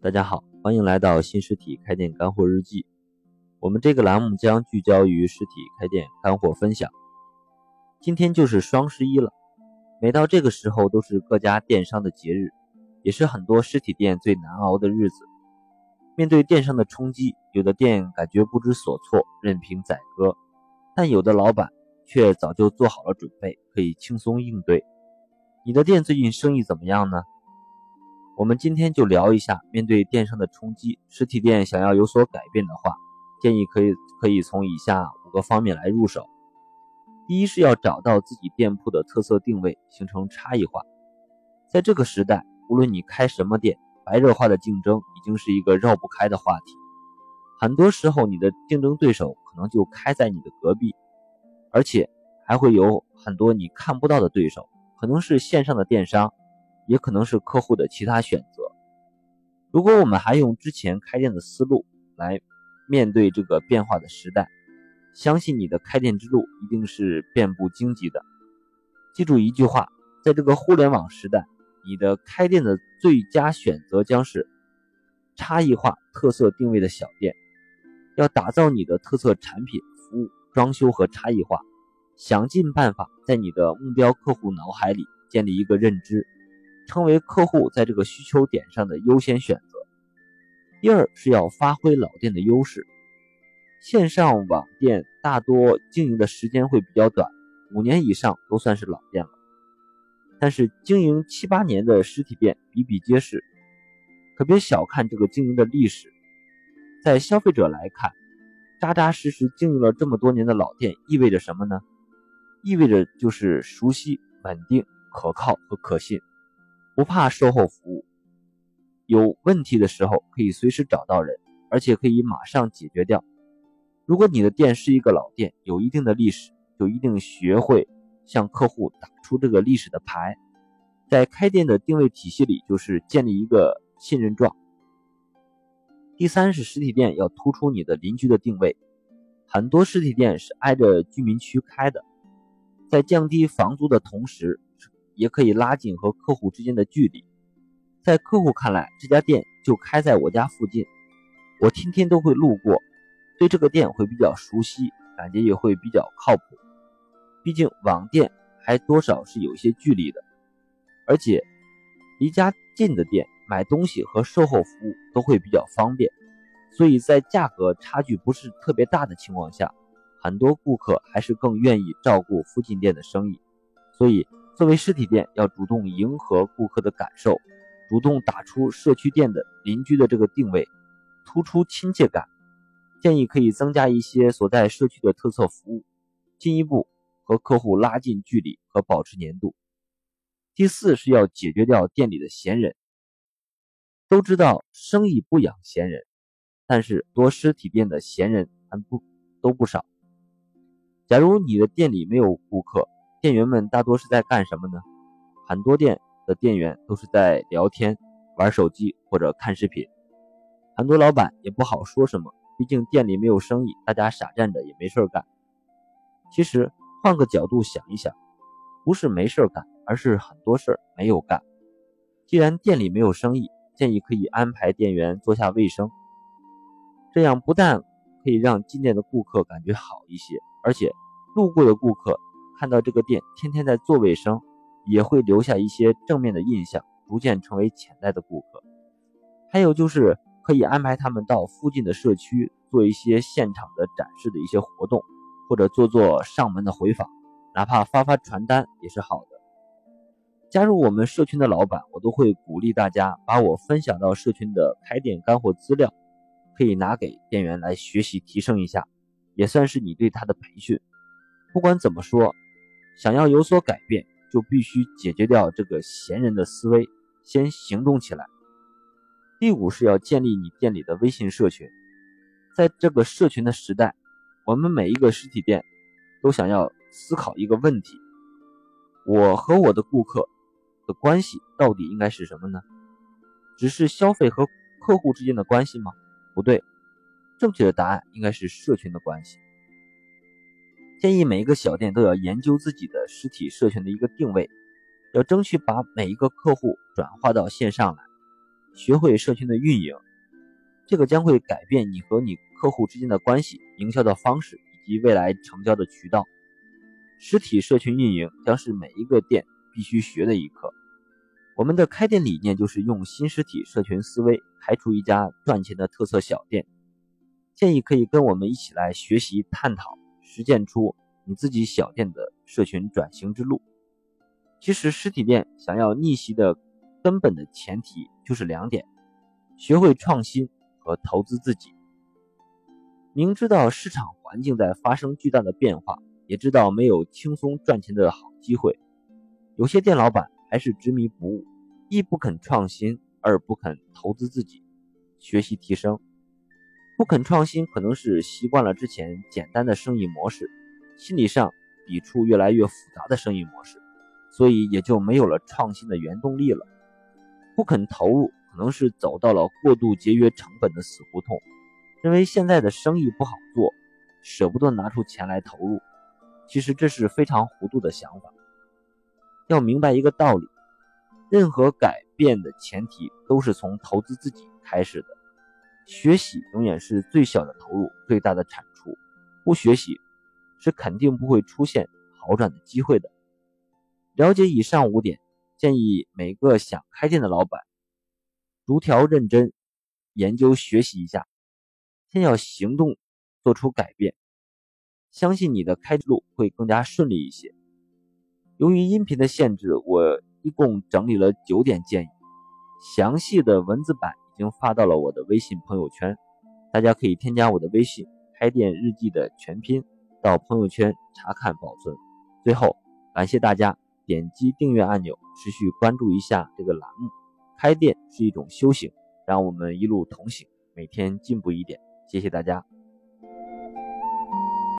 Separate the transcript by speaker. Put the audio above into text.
Speaker 1: 大家好，欢迎来到新实体开店干货日记。我们这个栏目将聚焦于实体开店干货分享。今天就是双十一了，每到这个时候都是各家电商的节日，也是很多实体店最难熬的日子。面对电商的冲击，有的店感觉不知所措，任凭宰割；但有的老板却早就做好了准备，可以轻松应对。你的店最近生意怎么样呢？我们今天就聊一下，面对电商的冲击，实体店想要有所改变的话，建议可以可以从以下五个方面来入手。第一是要找到自己店铺的特色定位，形成差异化。在这个时代，无论你开什么店，白热化的竞争已经是一个绕不开的话题。很多时候，你的竞争对手可能就开在你的隔壁，而且还会有很多你看不到的对手，可能是线上的电商。也可能是客户的其他选择。如果我们还用之前开店的思路来面对这个变化的时代，相信你的开店之路一定是遍布荆棘的。记住一句话，在这个互联网时代，你的开店的最佳选择将是差异化、特色定位的小店。要打造你的特色产品、服务、装修和差异化，想尽办法在你的目标客户脑海里建立一个认知。成为客户在这个需求点上的优先选择。第二是要发挥老店的优势。线上网店大多经营的时间会比较短，五年以上都算是老店了。但是经营七八年的实体店比比皆是，可别小看这个经营的历史。在消费者来看，扎扎实实经营了这么多年的老店意味着什么呢？意味着就是熟悉、稳定、可靠和可信。不怕售后服务，有问题的时候可以随时找到人，而且可以马上解决掉。如果你的店是一个老店，有一定的历史，就一定学会向客户打出这个历史的牌。在开店的定位体系里，就是建立一个信任状。第三是实体店要突出你的邻居的定位，很多实体店是挨着居民区开的，在降低房租的同时。也可以拉近和客户之间的距离，在客户看来，这家店就开在我家附近，我天天都会路过，对这个店会比较熟悉，感觉也会比较靠谱。毕竟网店还多少是有些距离的，而且离家近的店买东西和售后服务都会比较方便，所以在价格差距不是特别大的情况下，很多顾客还是更愿意照顾附近店的生意，所以。作为实体店，要主动迎合顾客的感受，主动打出社区店的邻居的这个定位，突出亲切感。建议可以增加一些所在社区的特色服务，进一步和客户拉近距离和保持粘度。第四是要解决掉店里的闲人。都知道生意不养闲人，但是多实体店的闲人还不都不少。假如你的店里没有顾客，店员们大多是在干什么呢？很多店的店员都是在聊天、玩手机或者看视频。很多老板也不好说什么，毕竟店里没有生意，大家傻站着也没事干。其实换个角度想一想，不是没事干，而是很多事儿没有干。既然店里没有生意，建议可以安排店员做下卫生，这样不但可以让进店的顾客感觉好一些，而且路过的顾客。看到这个店天天在做卫生，也会留下一些正面的印象，逐渐成为潜在的顾客。还有就是可以安排他们到附近的社区做一些现场的展示的一些活动，或者做做上门的回访，哪怕发发传单也是好的。加入我们社群的老板，我都会鼓励大家把我分享到社群的开店干货资料，可以拿给店员来学习提升一下，也算是你对他的培训。不管怎么说。想要有所改变，就必须解决掉这个闲人的思维，先行动起来。第五是要建立你店里的微信社群，在这个社群的时代，我们每一个实体店都想要思考一个问题：我和我的顾客的关系到底应该是什么呢？只是消费和客户之间的关系吗？不对，正确的答案应该是社群的关系。建议每一个小店都要研究自己的实体社群的一个定位，要争取把每一个客户转化到线上来。学会社群的运营，这个将会改变你和你客户之间的关系、营销的方式以及未来成交的渠道。实体社群运营将是每一个店必须学的一课。我们的开店理念就是用新实体社群思维开出一家赚钱的特色小店。建议可以跟我们一起来学习、探讨、实践出你自己小店的社群转型之路。其实实体店想要逆袭的根本的前提就是两点：学会创新和投资自己。明知道市场环境在发生巨大的变化，也知道没有轻松赚钱的好机会，有些店老板还是执迷不悟，一不肯创新，二不肯投资自己，学习提升。不肯创新，可能是习惯了之前简单的生意模式，心理上抵触越来越复杂的生意模式，所以也就没有了创新的原动力了。不肯投入，可能是走到了过度节约成本的死胡同，认为现在的生意不好做，舍不得拿出钱来投入。其实这是非常糊涂的想法。要明白一个道理，任何改变的前提都是从投资自己开始的。学习永远是最小的投入，最大的产出。不学习，是肯定不会出现好转的机会的。了解以上五点，建议每个想开店的老板逐条认真研究学习一下，先要行动做出改变，相信你的开路会更加顺利一些。由于音频的限制，我一共整理了九点建议，详细的文字版。已经发到了我的微信朋友圈，大家可以添加我的微信“开店日记”的全拼，到朋友圈查看保存。最后，感谢大家点击订阅按钮，持续关注一下这个栏目。开店是一种修行，让我们一路同行，每天进步一点。谢谢大家。